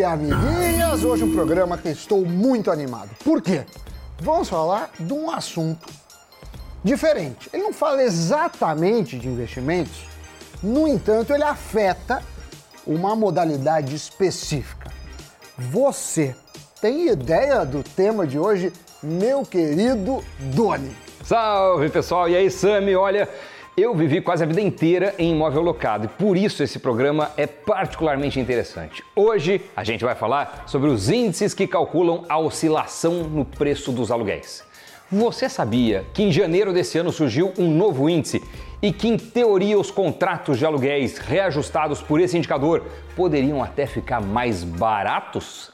e amiguinhas! Hoje um programa que estou muito animado. Por quê? Vamos falar de um assunto diferente. Ele não fala exatamente de investimentos, no entanto, ele afeta uma modalidade específica. Você tem ideia do tema de hoje, meu querido Doni? Salve pessoal, e aí Sami, olha, eu vivi quase a vida inteira em imóvel locado e por isso esse programa é particularmente interessante. Hoje a gente vai falar sobre os índices que calculam a oscilação no preço dos aluguéis. Você sabia que em janeiro desse ano surgiu um novo índice e que, em teoria, os contratos de aluguéis reajustados por esse indicador poderiam até ficar mais baratos?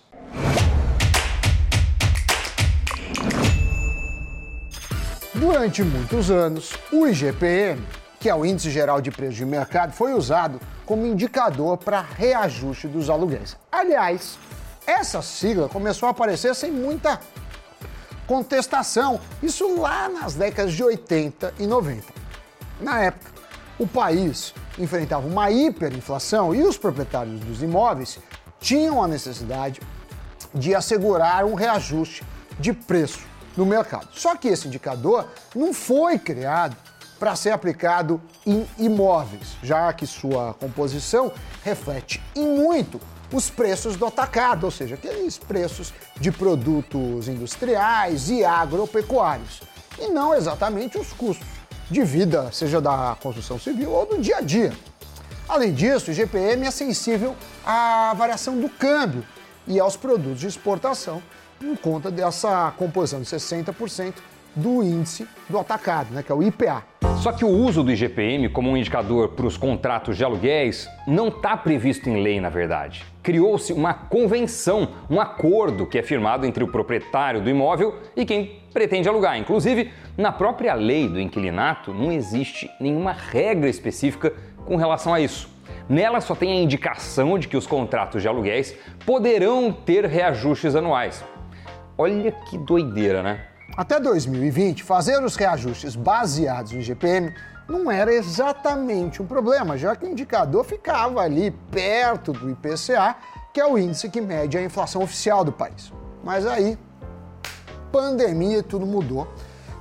Durante muitos anos, o IGPM, que é o Índice Geral de Preços de Mercado, foi usado como indicador para reajuste dos aluguéis. Aliás, essa sigla começou a aparecer sem muita contestação, isso lá nas décadas de 80 e 90. Na época, o país enfrentava uma hiperinflação e os proprietários dos imóveis tinham a necessidade de assegurar um reajuste de preço no mercado. Só que esse indicador não foi criado para ser aplicado em imóveis, já que sua composição reflete em muito os preços do atacado, ou seja, aqueles preços de produtos industriais e agropecuários, e não exatamente os custos de vida, seja da construção civil ou do dia a dia. Além disso, o IGPM é sensível à variação do câmbio e aos produtos de exportação, por conta dessa composição de 60% do índice do atacado, né, que é o IPA. Só que o uso do IGPM como um indicador para os contratos de aluguéis não está previsto em lei, na verdade. Criou-se uma convenção, um acordo que é firmado entre o proprietário do imóvel e quem pretende alugar. Inclusive, na própria lei do inquilinato não existe nenhuma regra específica com relação a isso. Nela só tem a indicação de que os contratos de aluguéis poderão ter reajustes anuais. Olha que doideira, né? Até 2020, fazer os reajustes baseados no IGPM não era exatamente um problema, já que o indicador ficava ali perto do IPCA, que é o índice que mede a inflação oficial do país. Mas aí, pandemia, tudo mudou.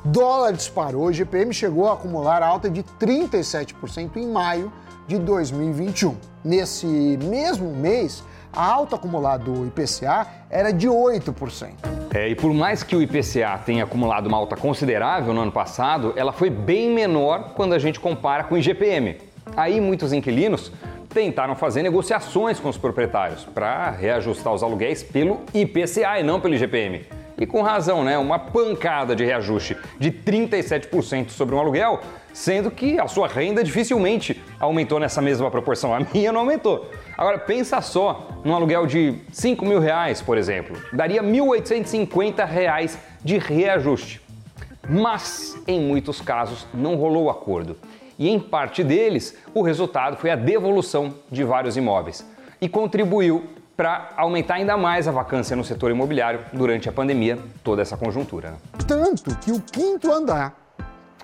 Dólar disparou, o IGPM chegou a acumular alta de 37% em maio de 2021. Nesse mesmo mês, a alta acumulada do IPCA era de 8%. É, e por mais que o IPCA tenha acumulado uma alta considerável no ano passado, ela foi bem menor quando a gente compara com o IGPM. Aí muitos inquilinos tentaram fazer negociações com os proprietários para reajustar os aluguéis pelo IPCA e não pelo IGPM. E com razão, né? Uma pancada de reajuste de 37% sobre um aluguel, sendo que a sua renda dificilmente aumentou nessa mesma proporção. A minha não aumentou. Agora, pensa só num aluguel de 5 mil reais, por exemplo. Daria 1.850 reais de reajuste. Mas, em muitos casos, não rolou acordo. E em parte deles, o resultado foi a devolução de vários imóveis. E contribuiu para aumentar ainda mais a vacância no setor imobiliário durante a pandemia, toda essa conjuntura. Tanto que o quinto andar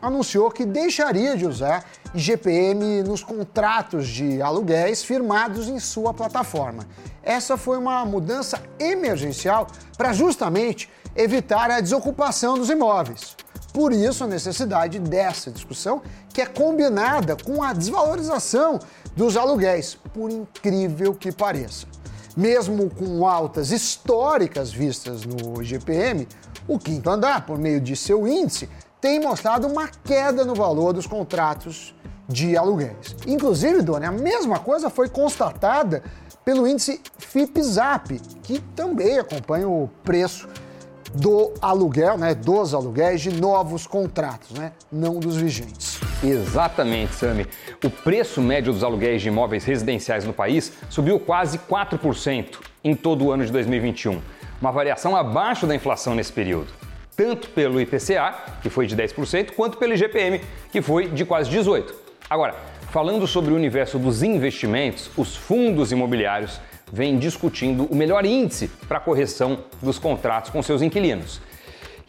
anunciou que deixaria de usar IGPM nos contratos de aluguéis firmados em sua plataforma. Essa foi uma mudança emergencial para justamente evitar a desocupação dos imóveis. Por isso, a necessidade dessa discussão, que é combinada com a desvalorização dos aluguéis, por incrível que pareça. Mesmo com altas históricas vistas no IGPM, o quinto andar, por meio de seu índice, tem mostrado uma queda no valor dos contratos de aluguéis. Inclusive, Dona, a mesma coisa foi constatada pelo índice FIPZAP, que também acompanha o preço do aluguel, né, dos aluguéis de novos contratos, né, não dos vigentes. Exatamente, Sami. O preço médio dos aluguéis de imóveis residenciais no país subiu quase 4% em todo o ano de 2021, uma variação abaixo da inflação nesse período tanto pelo IPCA, que foi de 10%, quanto pelo IGPM, que foi de quase 18%. Agora, falando sobre o universo dos investimentos, os fundos imobiliários vêm discutindo o melhor índice para correção dos contratos com seus inquilinos.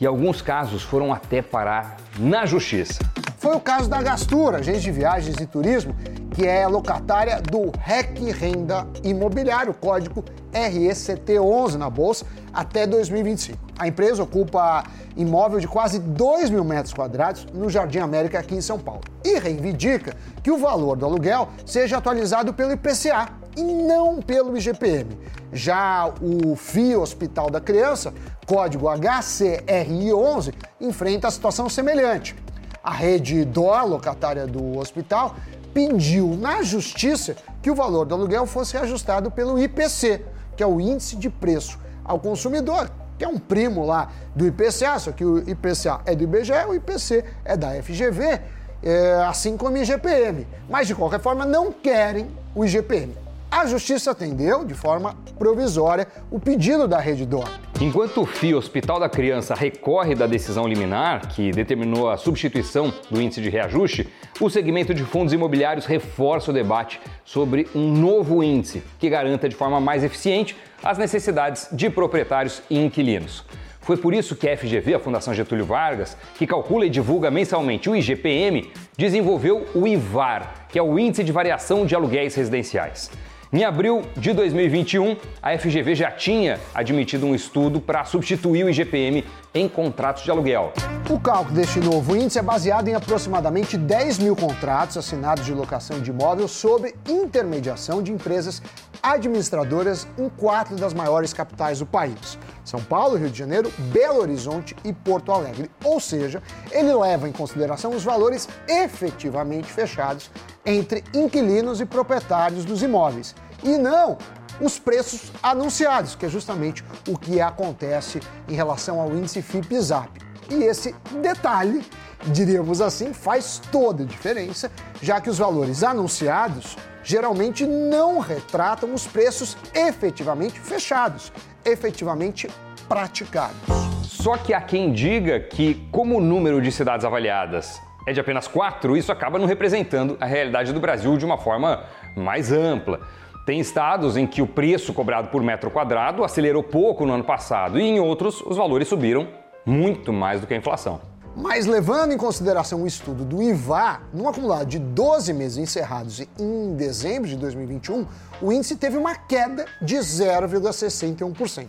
E alguns casos foram até parar na justiça. Foi o caso da Gastura, agência de viagens e turismo, que é locatária do REC Renda Imobiliário, código RECT11 na Bolsa, até 2025. A empresa ocupa imóvel de quase 2 mil metros quadrados no Jardim América, aqui em São Paulo, e reivindica que o valor do aluguel seja atualizado pelo IPCA e não pelo IGPM. Já o FIO Hospital da Criança, código HCRI11, enfrenta a situação semelhante. A rede DOR, locatária do hospital, pediu na justiça que o valor do aluguel fosse ajustado pelo IPC, que é o Índice de Preço ao Consumidor, que é um primo lá do IPCA, só que o IPCA é do IBGE, o IPC é da FGV, é, assim como o IGPM. Mas, de qualquer forma, não querem o IGPM. A justiça atendeu, de forma provisória, o pedido da Rede Dor. Enquanto o FII, Hospital da Criança, recorre da decisão liminar, que determinou a substituição do índice de reajuste, o segmento de fundos imobiliários reforça o debate sobre um novo índice que garanta de forma mais eficiente as necessidades de proprietários e inquilinos. Foi por isso que a FGV, a Fundação Getúlio Vargas, que calcula e divulga mensalmente o IGPM, desenvolveu o IVAR, que é o Índice de Variação de Aluguéis Residenciais. Em abril de 2021, a FGV já tinha admitido um estudo para substituir o IGPM em contratos de aluguel. O cálculo deste novo índice é baseado em aproximadamente 10 mil contratos assinados de locação de imóvel sob intermediação de empresas administradoras em quatro das maiores capitais do país: São Paulo, Rio de Janeiro, Belo Horizonte e Porto Alegre. Ou seja, ele leva em consideração os valores efetivamente fechados entre inquilinos e proprietários dos imóveis, e não os preços anunciados, que é justamente o que acontece em relação ao índice FIP-ZAP. E esse detalhe, diríamos assim, faz toda a diferença, já que os valores anunciados geralmente não retratam os preços efetivamente fechados, efetivamente praticados. Só que há quem diga que, como o número de cidades avaliadas é de apenas quatro, isso acaba não representando a realidade do Brasil de uma forma mais ampla. Tem estados em que o preço cobrado por metro quadrado acelerou pouco no ano passado e em outros os valores subiram muito mais do que a inflação. Mas levando em consideração o estudo do IVA, num acumulado de 12 meses encerrados em dezembro de 2021, o índice teve uma queda de 0,61%.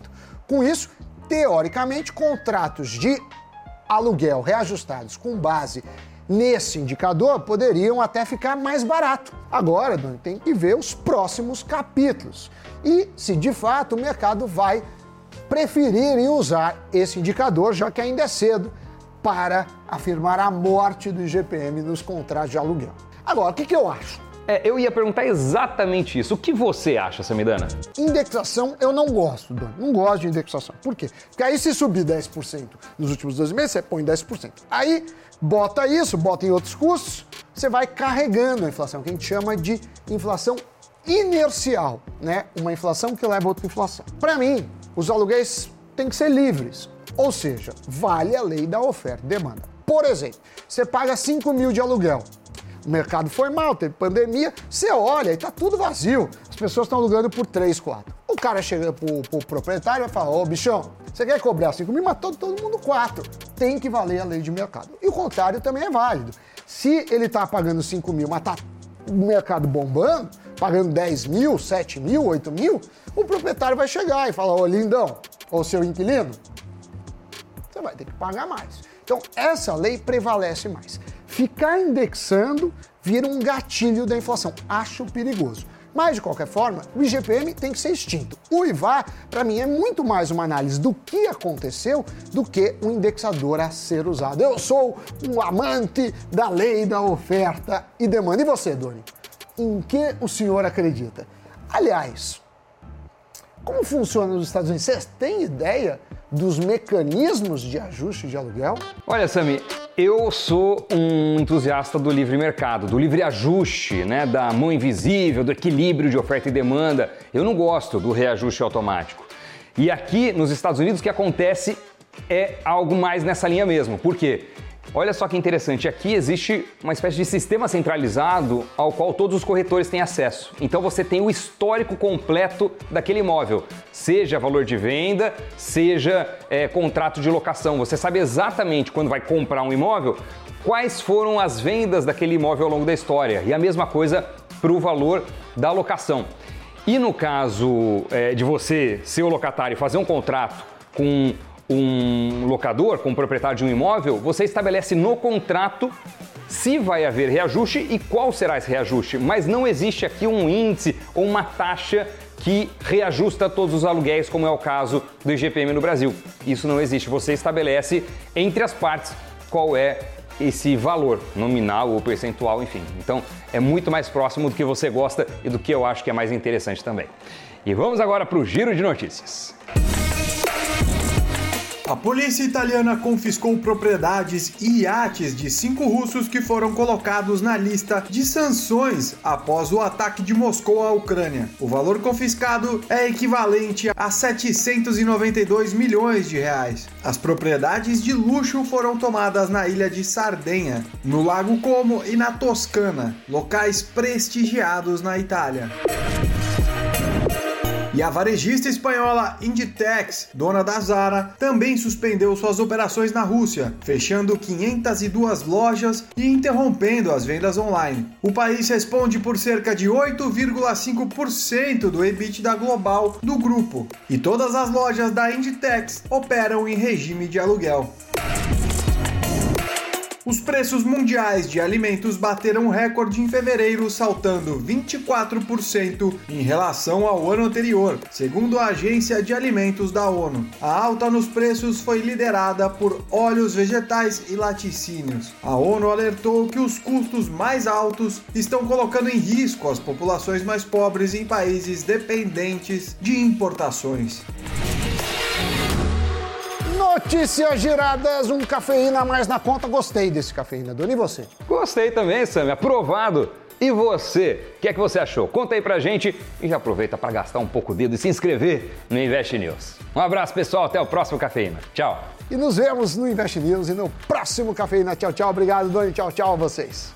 Com isso, teoricamente, contratos de aluguel reajustados com base nesse indicador poderiam até ficar mais barato. Agora, tem que ver os próximos capítulos e se de fato o mercado vai preferir usar esse indicador, já que ainda é cedo para afirmar a morte do IGPM nos contratos de aluguel. Agora, o que, que eu acho? É, eu ia perguntar exatamente isso. O que você acha, Samidana? Indexação eu não gosto, Doni. Não gosto de indexação. Por quê? Porque aí se subir 10% nos últimos dois meses, você põe 10%. Aí bota isso, bota em outros custos, você vai carregando a inflação, que a gente chama de inflação inercial, né? Uma inflação que leva a outra inflação. Para mim, os aluguéis têm que ser livres, ou seja, vale a lei da oferta e demanda. Por exemplo, você paga 5 mil de aluguel, o mercado foi mal, teve pandemia, você olha e tá tudo vazio. As pessoas estão alugando por 3, 4. O cara chega pro, pro proprietário e vai falar, ô bichão, você quer cobrar 5 mil, mas todo, todo mundo 4. Tem que valer a lei de mercado. E o contrário também é válido. Se ele tá pagando 5 mil, mas tá o mercado bombando, pagando 10 mil, 7 mil, 8 mil, o proprietário vai chegar e falar, ô lindão, ô seu inquilino, você vai ter que pagar mais. Então, essa lei prevalece mais. Ficar indexando vira um gatilho da inflação. Acho perigoso. Mas, de qualquer forma, o IGPM tem que ser extinto. O IVA, para mim, é muito mais uma análise do que aconteceu do que um indexador a ser usado. Eu sou um amante da lei da oferta e demanda. E você, Doni? Em que o senhor acredita? Aliás, como funciona nos Estados Unidos? Vocês têm ideia dos mecanismos de ajuste de aluguel? Olha, Sami, eu sou um entusiasta do livre mercado, do livre ajuste, né, da mão invisível, do equilíbrio de oferta e demanda. Eu não gosto do reajuste automático. E aqui nos Estados Unidos o que acontece é algo mais nessa linha mesmo. Por quê? Olha só que interessante, aqui existe uma espécie de sistema centralizado ao qual todos os corretores têm acesso. Então você tem o histórico completo daquele imóvel, seja valor de venda, seja é, contrato de locação. Você sabe exatamente quando vai comprar um imóvel quais foram as vendas daquele imóvel ao longo da história. E a mesma coisa para o valor da locação. E no caso é, de você ser o locatário fazer um contrato com um locador, com o proprietário de um imóvel, você estabelece no contrato se vai haver reajuste e qual será esse reajuste. Mas não existe aqui um índice ou uma taxa que reajusta todos os aluguéis, como é o caso do IGPM no Brasil. Isso não existe. Você estabelece entre as partes qual é esse valor nominal ou percentual, enfim. Então é muito mais próximo do que você gosta e do que eu acho que é mais interessante também. E vamos agora para o giro de notícias. A polícia italiana confiscou propriedades e iates de cinco russos que foram colocados na lista de sanções após o ataque de Moscou à Ucrânia. O valor confiscado é equivalente a 792 milhões de reais. As propriedades de luxo foram tomadas na ilha de Sardenha, no Lago Como e na Toscana, locais prestigiados na Itália. E a varejista espanhola Inditex, dona da Zara, também suspendeu suas operações na Rússia, fechando 502 lojas e interrompendo as vendas online. O país responde por cerca de 8,5% do EBITDA global do grupo, e todas as lojas da Inditex operam em regime de aluguel. Os preços mundiais de alimentos bateram recorde em fevereiro, saltando 24% em relação ao ano anterior, segundo a Agência de Alimentos da ONU. A alta nos preços foi liderada por óleos vegetais e laticínios. A ONU alertou que os custos mais altos estão colocando em risco as populações mais pobres em países dependentes de importações. Notícias giradas, um cafeína mais na conta. Gostei desse cafeína, Dona. E você? Gostei também, Sam. Aprovado. E você? O que é que você achou? Conta aí pra gente e já aproveita para gastar um pouco o dedo e se inscrever no Invest News. Um abraço, pessoal. Até o próximo Cafeína. Tchau. E nos vemos no Invest News e no próximo Cafeína. Tchau, tchau. Obrigado, Doni. Tchau, tchau a vocês.